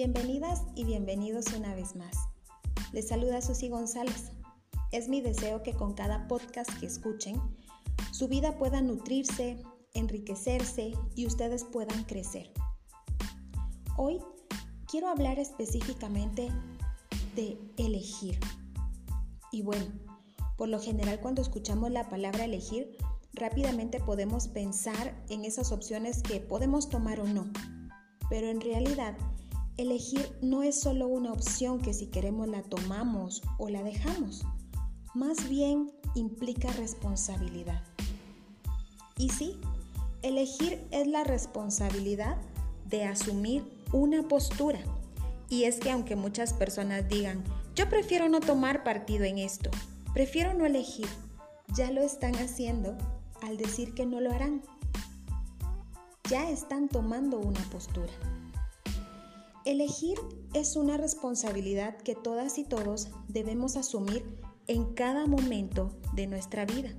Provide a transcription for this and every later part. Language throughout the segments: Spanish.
Bienvenidas y bienvenidos una vez más. Les saluda Susi González. Es mi deseo que con cada podcast que escuchen, su vida pueda nutrirse, enriquecerse y ustedes puedan crecer. Hoy quiero hablar específicamente de elegir. Y bueno, por lo general cuando escuchamos la palabra elegir, rápidamente podemos pensar en esas opciones que podemos tomar o no. Pero en realidad, elegir no es solo una opción que si queremos la tomamos o la dejamos. Más bien implica responsabilidad. Y sí, elegir es la responsabilidad de asumir una postura. Y es que aunque muchas personas digan, yo prefiero no tomar partido en esto, prefiero no elegir, ya lo están haciendo al decir que no lo harán. Ya están tomando una postura. Elegir es una responsabilidad que todas y todos debemos asumir en cada momento de nuestra vida.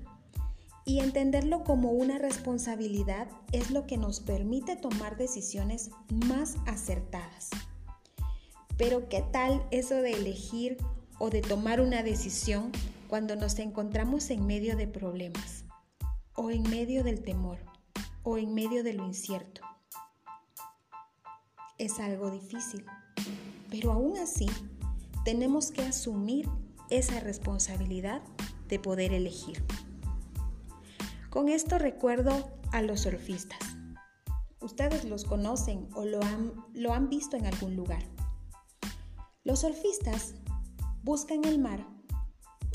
Y entenderlo como una responsabilidad es lo que nos permite tomar decisiones más acertadas. Pero ¿qué tal eso de elegir o de tomar una decisión cuando nos encontramos en medio de problemas? o en medio del temor o en medio de lo incierto. Es algo difícil, pero aún así tenemos que asumir esa responsabilidad de poder elegir. Con esto recuerdo a los surfistas. Ustedes los conocen o lo han, lo han visto en algún lugar. Los surfistas buscan el mar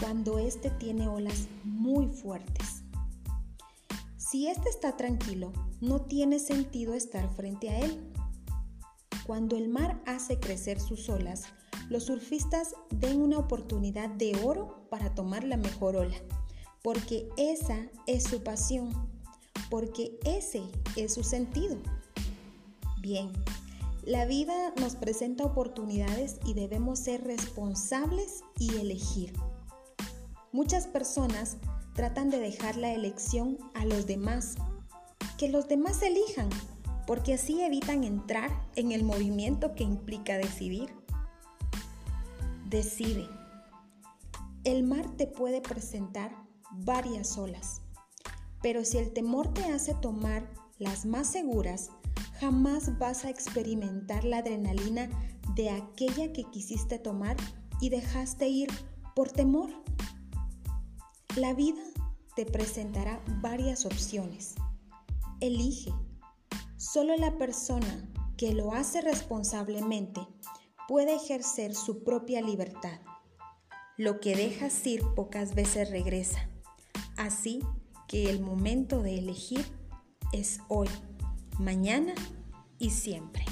cuando éste tiene olas muy fuertes si éste está tranquilo, no tiene sentido estar frente a él. Cuando el mar hace crecer sus olas, los surfistas ven una oportunidad de oro para tomar la mejor ola, porque esa es su pasión, porque ese es su sentido. Bien, la vida nos presenta oportunidades y debemos ser responsables y elegir. Muchas personas tratan de dejar la elección a los demás. Que los demás elijan, porque así evitan entrar en el movimiento que implica decidir. Decide. El mar te puede presentar varias olas, pero si el temor te hace tomar las más seguras, jamás vas a experimentar la adrenalina de aquella que quisiste tomar y dejaste ir por temor. La vida te presentará varias opciones. Elige. Solo la persona que lo hace responsablemente puede ejercer su propia libertad. Lo que dejas ir pocas veces regresa. Así que el momento de elegir es hoy, mañana y siempre.